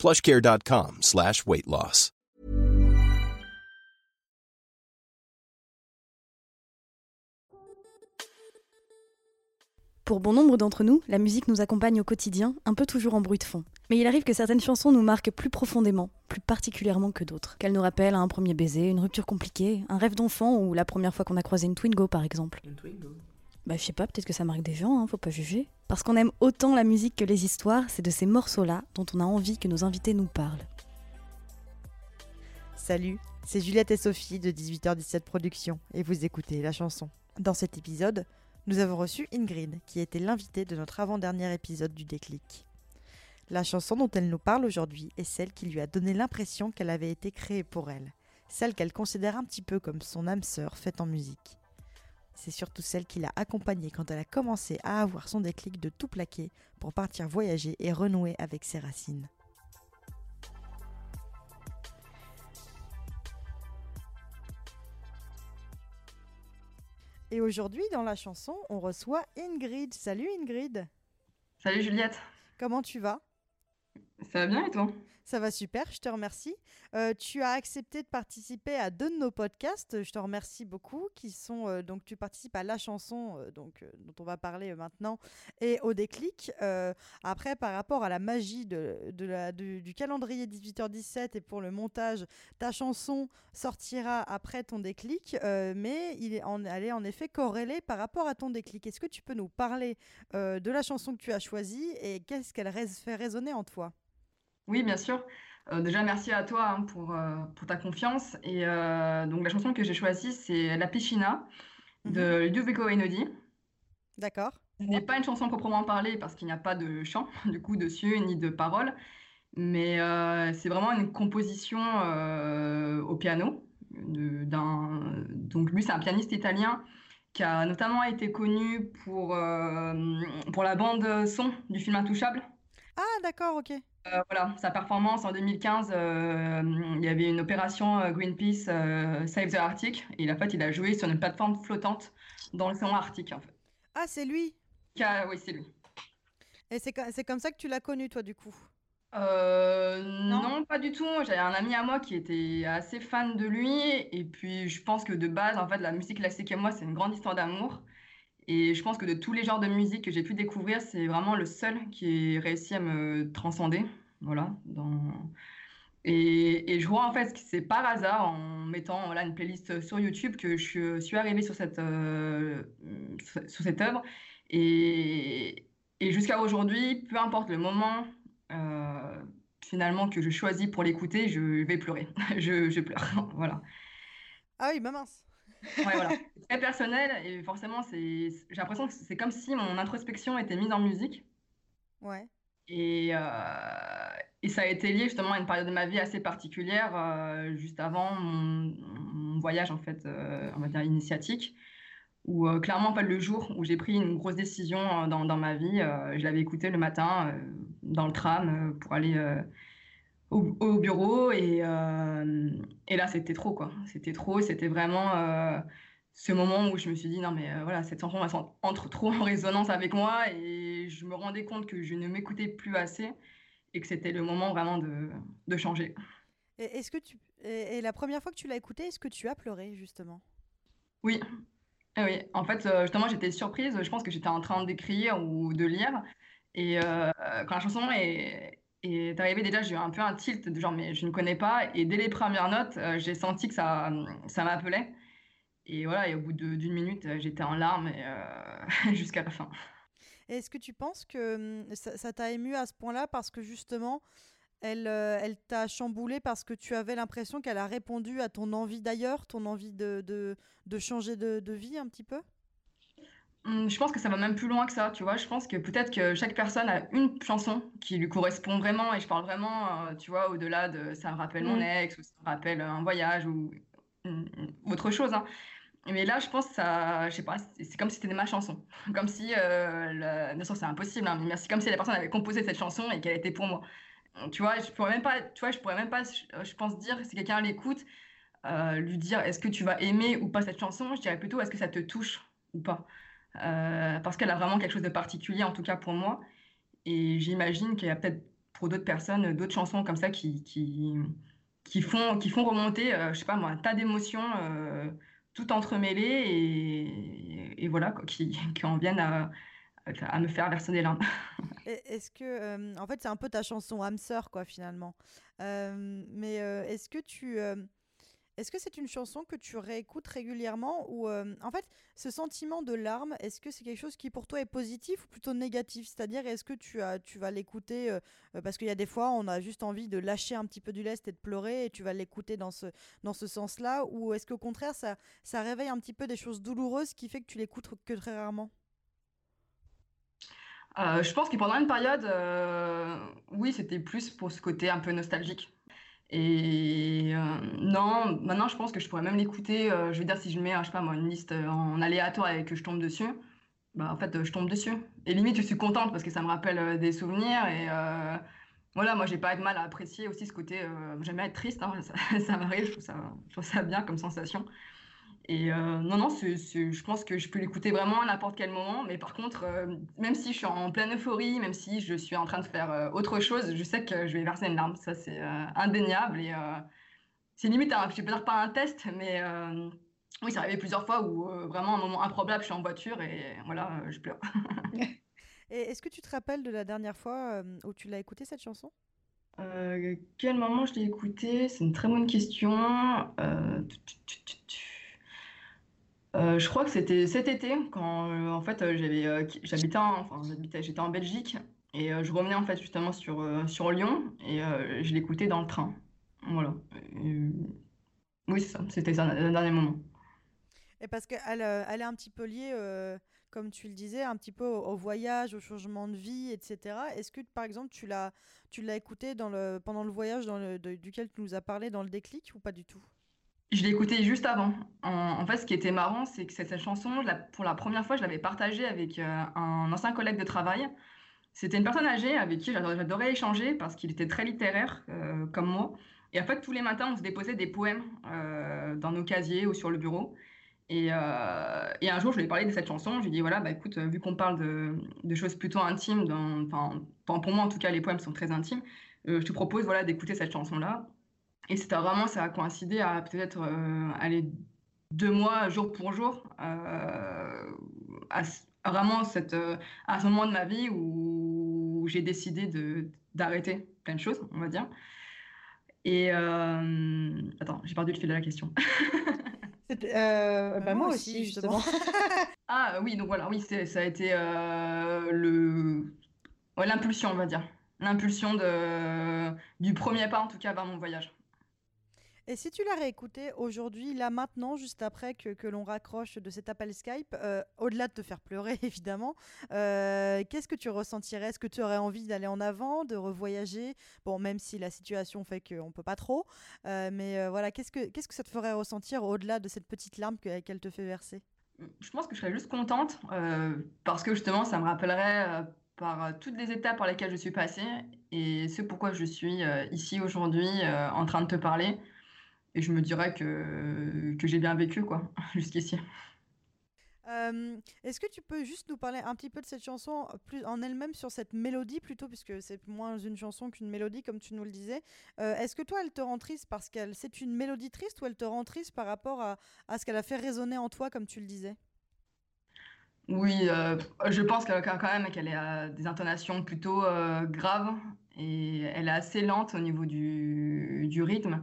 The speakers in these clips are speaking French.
plushcare.com slash weight loss. Pour bon nombre d'entre nous, la musique nous accompagne au quotidien, un peu toujours en bruit de fond. Mais il arrive que certaines chansons nous marquent plus profondément, plus particulièrement que d'autres. Qu'elles nous rappellent un premier baiser, une rupture compliquée, un rêve d'enfant ou la première fois qu'on a croisé une Twingo par exemple. Une Twingo Bah je sais pas, peut-être que ça marque des gens, hein, faut pas juger. Parce qu'on aime autant la musique que les histoires, c'est de ces morceaux-là dont on a envie que nos invités nous parlent. Salut, c'est Juliette et Sophie de 18h17 Productions et vous écoutez la chanson. Dans cet épisode, nous avons reçu Ingrid, qui était l'invitée de notre avant-dernier épisode du déclic. La chanson dont elle nous parle aujourd'hui est celle qui lui a donné l'impression qu'elle avait été créée pour elle, celle qu'elle considère un petit peu comme son âme sœur faite en musique. C'est surtout celle qui l'a accompagnée quand elle a commencé à avoir son déclic de tout plaquer pour partir voyager et renouer avec ses racines. Et aujourd'hui, dans la chanson, on reçoit Ingrid. Salut Ingrid. Salut Juliette. Comment tu vas? Ça va bien et toi? Ça va super, je te remercie. Euh, tu as accepté de participer à deux de nos podcasts, je te remercie beaucoup, qui sont euh, donc tu participes à la chanson euh, donc dont on va parler maintenant et au déclic. après, par rapport à la magie du, calendrier 18h17 et pour le montage, ta chanson sortira après ton déclic, mais elle est en effet corrélée par rapport à ton déclic. Est-ce que tu peux nous parler de la chanson que tu as choisie et qu'est-ce qu'elle fait résonner en toi? Oui, bien sûr. Euh, déjà, merci à toi hein, pour, euh, pour ta confiance. Et euh, donc, la chanson que j'ai choisie, c'est La Piscina de mhm. Ludovico Einaudi. D'accord. Ce n'est pas une chanson proprement parlée parce qu'il n'y a pas de chant, du coup, dessus, ni de paroles. Mais c'est vraiment une composition au piano. donc, lui, c'est un pianiste italien qui a notamment été connu pour, pour la bande son du film Intouchable. Ah, d'accord, ok. Euh, voilà, sa performance en 2015, euh, il y avait une opération euh, Greenpeace Save the Arctic et en fait, il a joué sur une plateforme flottante dans l'océan Arctique. En fait. Ah, c'est lui? Oui, c'est lui. Et c'est comme ça que tu l'as connu, toi, du coup? Non, pas du tout. J'avais un ami à moi qui était assez fan de lui. Et puis, je pense que de base, en fait, la musique classique et moi, c'est une grande histoire d'amour. Et je pense que de tous les genres de musique que j'ai pu découvrir, c'est vraiment le seul qui ait réussi à me transcender. Voilà. Et, je vois en fait que c'est par hasard en mettant voilà, une playlist sur YouTube que je suis arrivée sur cette, euh, sur cette œuvre. Et, jusqu'à aujourd'hui, peu importe le moment euh, finalement que je choisis pour l'écouter, je vais pleurer. je, je pleure. voilà. Ah oui, bah mince. Ouais, voilà. très personnel et forcément, c'est, j'ai l'impression que c'est comme si mon introspection était mise en musique. Ouais. Et, euh, et ça a été lié justement à une période de ma vie assez particulière, euh, juste avant mon, voyage en fait, euh, on va dire initiatique, où clairement, pas le jour où j'ai pris une grosse décision dans, dans ma vie, je l'avais écouté le matin dans le tram pour aller au, bureau et, euh, et là c'était trop quoi. C'était trop c'était vraiment euh, ce moment où je me suis dit non mais euh, voilà cette chanson elle entre trop en résonance avec moi et je me rendais compte que je ne m'écoutais plus assez et que c'était le moment vraiment de, de changer. Est-ce que tu et, la première fois que tu l'as écouté est-ce que tu as pleuré justement? Oui. Eh oui. En fait justement j'étais surprise. Je pense que j'étais en train d'écrire ou de lire. Et quand la chanson est, et d'arriver déjà, j'ai eu un peu un tilt de genre, mais je ne connais pas. Et dès les premières notes, euh, j'ai senti que ça, ça m'appelait. Et voilà, et au bout d'une minute, euh, j'étais en larmes euh, jusqu'à la fin. Est-ce que tu penses que hum, ça t'a ému à ce point-là parce que justement, elle, elle t'a chamboulé parce que tu avais l'impression qu'elle a répondu à ton envie d'ailleurs, ton envie de, de, de changer de, de, vie un petit peu? Je pense que ça va même plus loin que ça, tu vois. Je pense que peut-être que chaque personne a une chanson qui lui correspond vraiment, et je parle vraiment, euh, tu vois, au-delà de ça me rappelle mon mmh. ex, ou ça me rappelle un voyage, ou autre chose. Hein. Mais là, je pense que ça, je sais pas, c'est comme si c'était ma chanson. Comme si, euh, bien sûr, c'est impossible, hein, mais c'est comme si la personne avait composé cette chanson et qu'elle était pour moi. Tu vois, je pourrais même pas, tu vois, je pourrais même pas, je, pense dire, si quelqu'un l'écoute, euh, lui dire est-ce que tu vas aimer ou pas cette chanson, je dirais plutôt est-ce que ça te touche ou pas? Euh, parce qu'elle a vraiment quelque chose de particulier, en tout cas pour moi. Et j'imagine qu'il y a peut-être pour d'autres personnes d'autres chansons comme ça qui, qui, qui, font, qui font remonter, euh, je sais pas moi, un tas d'émotions euh, tout entremêlées et, voilà, qui, qui, en viennent à, à me faire verser des larmes. Est-ce que, en fait, c'est un peu ta chanson âme sœur, quoi, finalement. mais est-ce que tu est-ce que c'est une chanson que tu réécoutes régulièrement ou euh, en fait ce sentiment de larmes, est-ce que c'est quelque chose qui pour toi est positif ou plutôt négatif? C'est-à-dire est-ce que tu as tu vas l'écouter euh, euh, parce qu'il y a des fois on a juste envie de lâcher un petit peu du lest et de pleurer et tu vas l'écouter dans ce dans ce sens-là ou est-ce qu'au contraire ça ça réveille un petit peu des choses douloureuses qui fait que tu l'écoutes que très rarement? Je pense que pendant une période, oui, c'était plus pour ce côté un peu nostalgique. Et euh, non, maintenant je pense que je pourrais même l'écouter. Euh, je veux dire, si je mets, je sais pas moi, une liste euh, en aléatoire et que je tombe dessus, bah en fait, je tombe dessus. Et limite, je suis contente parce que ça me rappelle des souvenirs. Et voilà, moi, j'ai pas de mal à apprécier aussi ce côté. J'aime être triste, hein, ça, m'arrive, je trouve ça bien comme sensation. Et euh, non, non, je pense que je peux l'écouter vraiment à n'importe quel moment. Mais par contre, euh, même si je suis en pleine euphorie, même si je suis en train de faire euh, autre chose, je sais que je vais verser une larme. Ça, c'est indéniable. Et c'est limite, un, je vais dire pas un test, mais oui, ça arrivé plusieurs fois où vraiment, un moment improbable, je suis en voiture et voilà, je pleure. et est-ce que tu te rappelles de la dernière fois où tu l'as écouté cette chanson? Quel moment je l'ai écouté? C'est une très bonne question. Euh, je crois que c'était cet été quand euh, en fait euh, j'avais j'habitais enfin j'habitais j'étais en Belgique et je revenais en fait justement sur sur Lyon et je l'écoutais dans le train. Voilà. oui, c'est ça, c'était ça le dernier moment. Et parce qu'elle elle est un petit peu liée comme tu le disais, un petit peu au, voyage, au changement de vie, etc. Est-ce que, par exemple, tu l'as, tu l'as écouté dans le, pendant le voyage dans le, duquel tu nous as parlé dans le déclic ou pas du tout? Je l'ai écouté juste avant. En, fait, ce qui était marrant, c'est que cette chanson, pour la première fois, je l'avais partagée avec euh, un ancien collègue de travail. C'était une personne âgée avec qui j'adorais échanger parce qu'il était très littéraire, euh, comme moi. Et en fait, tous les matins, on se déposait des poèmes euh, dans nos casiers ou sur le bureau. Et, un jour, je lui ai parlé de cette chanson. Je lui ai dit voilà, bah, écoute, vu qu'on parle de, choses plutôt intimes, dans, pour moi en tout cas, les poèmes sont très intimes, je te propose voilà, d'écouter cette chanson-là. Et c'était vraiment, ça a coïncidé à peut-être euh, aller deux mois, jour pour jour, euh, à, vraiment cette, euh, à ce moment de ma vie où j'ai décidé de, d'arrêter plein de choses, on va dire. Et attends, j'ai perdu le fil de la question. bah, moi aussi, justement. ah oui, donc voilà, oui, ça a été le, l'impulsion, on va dire. L'impulsion de... du premier pas, en tout cas, vers mon voyage. Et si tu l'as réécouté aujourd'hui, là maintenant, juste après que, l'on raccroche de cet appel Skype, euh, au-delà de te faire pleurer évidemment, euh, qu'est-ce que tu ressentirais? Est-ce que tu aurais envie d'aller en avant, de revoyager? Bon, même si la situation fait qu'on ne peut pas trop, euh, mais voilà, qu'est-ce que, qu'est-ce que ça te ferait ressentir au-delà de cette petite larme qu'elle te fait verser? Je pense que je serais juste contente parce que justement, ça me rappellerait par toutes les étapes par lesquelles je suis passée et ce pourquoi je suis ici aujourd'hui en train de te parler et je me dirais que, que j'ai bien vécu, quoi, jusqu'ici. Euh, est-ce que tu peux juste nous parler un petit peu de cette chanson plus en elle-même sur cette mélodie plutôt puisque c'est moins une chanson qu'une mélodie comme tu nous le disais. Euh, est-ce que toi elle te rend triste parce qu'elle c'est une mélodie triste ou elle te rend triste par rapport à, à ce qu'elle a fait résonner en toi comme tu le disais? Oui, euh, je pense quand même qu'elle a des intonations plutôt graves et elle est assez lente au niveau du, du rythme.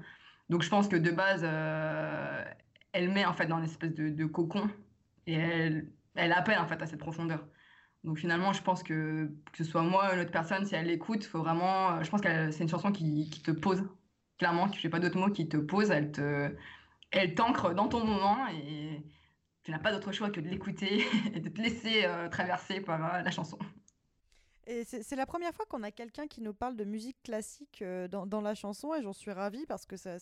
Donc je pense que de base, euh, elle met en fait dans une espèce de, cocon et elle, elle appelle en fait à cette profondeur. Donc finalement, je pense que que ce soit moi ou une autre personne, si elle l'écoute, faut vraiment. Je pense que c'est une chanson qui, qui, te pose. Clairement, je n'ai pas d'autres mots qui te pose. Elle te, elle t'ancre dans ton moment et tu n'as pas d'autre choix que de l'écouter et de te laisser traverser par la chanson. Et c'est la première fois qu'on a quelqu'un qui nous parle de musique classique dans, dans, la chanson et j'en suis ravie parce que ça,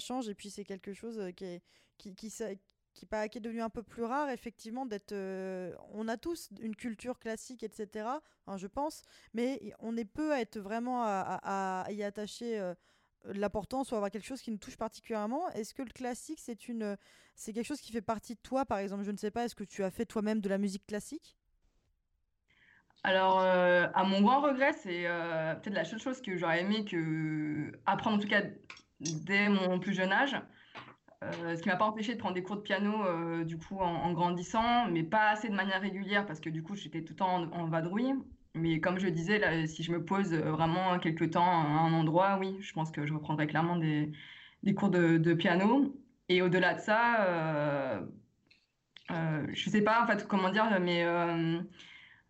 change et puis c'est quelque chose qui, est, qui, est devenu un peu plus rare, effectivement, d'être. Euh, on a tous une culture classique, etc., hein, je pense, mais on est peu à être vraiment à, y attacher euh, l'importance ou avoir quelque chose qui nous touche particulièrement. Est-ce que le classique, c'est une, c'est quelque chose qui fait partie de toi, par exemple? Je ne sais pas, est-ce que tu as fait toi-même de la musique classique? Alors, euh, à mon grand regret, c'est peut-être la seule chose que j'aurais aimé que apprendre, en tout cas dès mon plus jeune âge. Euh, ce qui m'a pas empêché de prendre des cours de piano euh, du coup en, grandissant, mais pas assez de manière régulière parce que du coup j'étais tout le temps en, vadrouille. Mais comme je disais, si je me pose vraiment quelques temps à un endroit, oui, je pense que je reprendrai clairement des, des cours de, de, piano. Et au-delà de ça, euh, euh, je sais pas en fait comment dire, mais euh,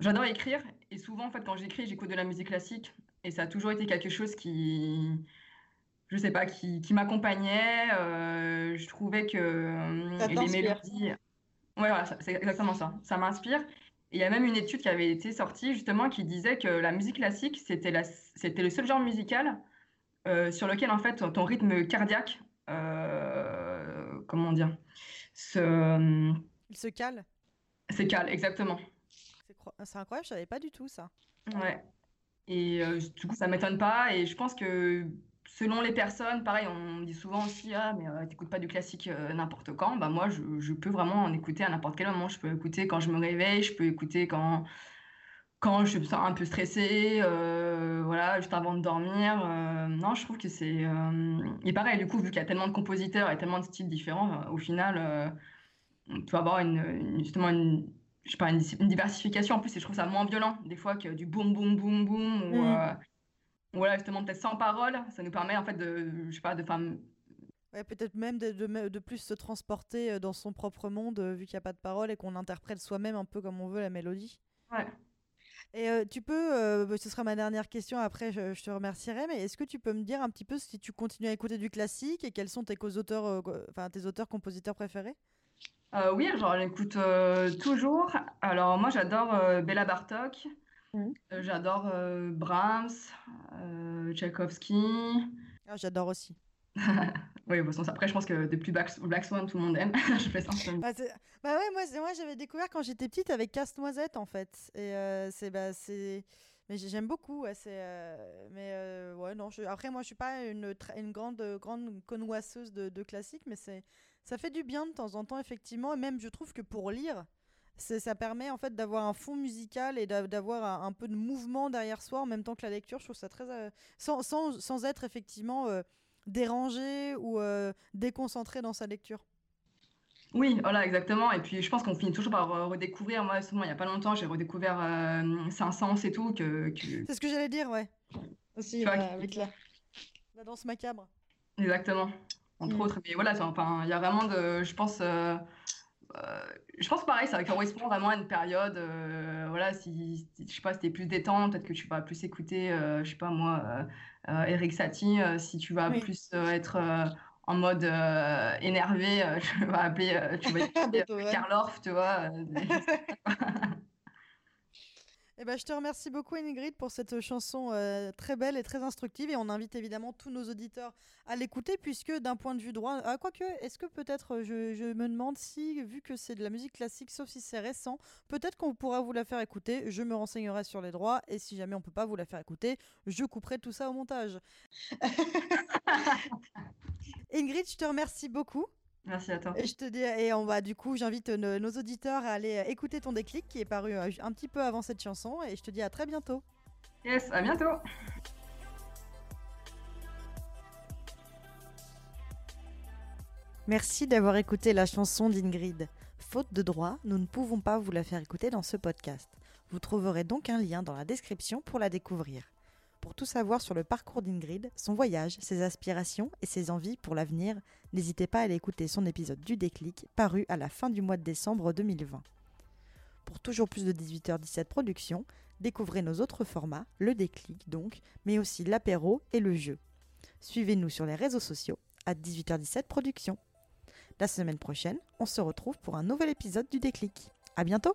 j'adore écrire. Et souvent en fait quand j'écris, j'écoute de la musique classique. Et ça a toujours été quelque chose qui, je sais pas, qui, qui m'accompagnait. Euh, je trouvais que euh, les mélodies. Ouais, voilà, c'est exactement ça. Ça m'inspire. Et il y a même une étude qui avait été sortie justement qui disait que la musique classique, c'était la... c'était le seul genre musical euh, sur lequel en fait ton rythme cardiaque, comment dire, se. Il se cale. C'est cale, exactement. C'est incroyable, je savais pas du tout ça. Ouais. Et du coup, ça m'étonne pas. Et je pense que selon les personnes, pareil, on dit souvent aussi Ah, mais euh, t'écoutes pas du classique euh, n'importe quand. Bah, moi, je, peux vraiment en écouter à n'importe quel moment. Je peux écouter quand je me réveille, je peux écouter quand, quand je suis un peu stressée, euh, voilà, juste avant de dormir. Euh, non, je trouve que c'est. Et pareil, du coup, vu qu'il y a tellement de compositeurs et tellement de styles différents, au final, on peut avoir justement une. Je sais pas, une, diversification en plus, et je trouve ça moins violent des fois que du boum boum boum boum ou, mm voilà, justement, peut-être sans parole, ça nous permet en fait de, je sais pas, de femmes. Ouais, peut-être même de, de, de, plus se transporter euh, dans son propre monde, euh, vu qu'il n'y a pas de parole et qu'on interprète soi-même un peu comme on veut la mélodie. Ouais. Et euh, tu peux, bah, ce sera ma dernière question, après je, je te remercierai, mais est-ce que tu peux me dire un petit peu si tu continues à écouter du classique et quels sont tes auteurs, enfin tes auteurs, compositeurs préférés Oui, genre j'écoute toujours. Alors moi j'adore Bella Bartok. Mmh. Euh, j'adore euh, Brahms, euh, Tchaïkovski. Ah, j'adore aussi. oui, bon, après, je pense que depuis Black Swan, tout le monde aime. je fais ça. Bah, bah, ouais, moi, moi j'avais découvert quand j'étais petite avec Casse-Noisette, en fait. Et c'est. Bah, mais j'aime beaucoup. Ouais, mais ouais, non. Je... Après, moi, je suis pas une, une grande, grande connoisseuse de, de classique, mais ça fait du bien de temps en temps, effectivement. Et même, je trouve que pour lire, ça permet en fait d'avoir un fond musical et d'avoir un, peu de mouvement derrière soi en même temps que la lecture. Je trouve ça très. Euh, sans, sans, sans, être effectivement euh, dérangé ou euh, déconcentré dans sa lecture. Oui, voilà, exactement. Et puis je pense qu'on finit toujours par redécouvrir. Moi, il n'y a pas longtemps, j'ai redécouvert Saint-Saëns et tout. Que, C'est ce que j'allais dire, ouais. Aussi, avec la... la danse macabre. Exactement. Entre mm. autres. Mais voilà, enfin, il y a vraiment de. Je pense euh, je pense pareil, ça correspond vraiment à une période. Euh, voilà, si, je sais pas, si t'es plus détente, peut-être que tu vas plus écouter, euh, je sais pas moi, Eric Satie. si tu vas plus être en mode énervé, je vais appeler, tu vas écouter Karl Orff, tu vois. Eh ben, je te remercie beaucoup Ingrid pour cette chanson euh, très belle et très instructive et on invite évidemment tous nos auditeurs à l'écouter puisque d'un point de vue droit, ah, quoique, est-ce que peut-être, je, je, me demande si, vu que c'est de la musique classique, sauf si c'est récent, peut-être qu'on pourra vous la faire écouter, je me renseignerai sur les droits et si jamais on peut pas vous la faire écouter, je couperai tout ça au montage. Ingrid, je te remercie beaucoup. Merci à toi. Et je te dis, et on va du coup, j'invite nos, auditeurs à aller écouter ton déclic qui est paru euh, un petit peu avant cette chanson. Et je te dis à très bientôt. Yes, à bientôt. Merci d'avoir écouté la chanson d'Ingrid. Faute de droit, nous ne pouvons pas vous la faire écouter dans ce podcast. Vous trouverez donc un lien dans la description pour la découvrir. Pour tout savoir sur le parcours d'Ingrid, son voyage, ses aspirations et ses envies pour l'avenir, n'hésitez pas à aller écouter son épisode du déclic paru à la fin du mois de décembre 2020. Pour toujours plus de 18h17 productions, découvrez nos autres formats, le déclic donc, mais aussi l'apéro et le jeu. Suivez-nous sur les réseaux sociaux à 18h17 productions. La semaine prochaine, on se retrouve pour un nouvel épisode du déclic. À bientôt!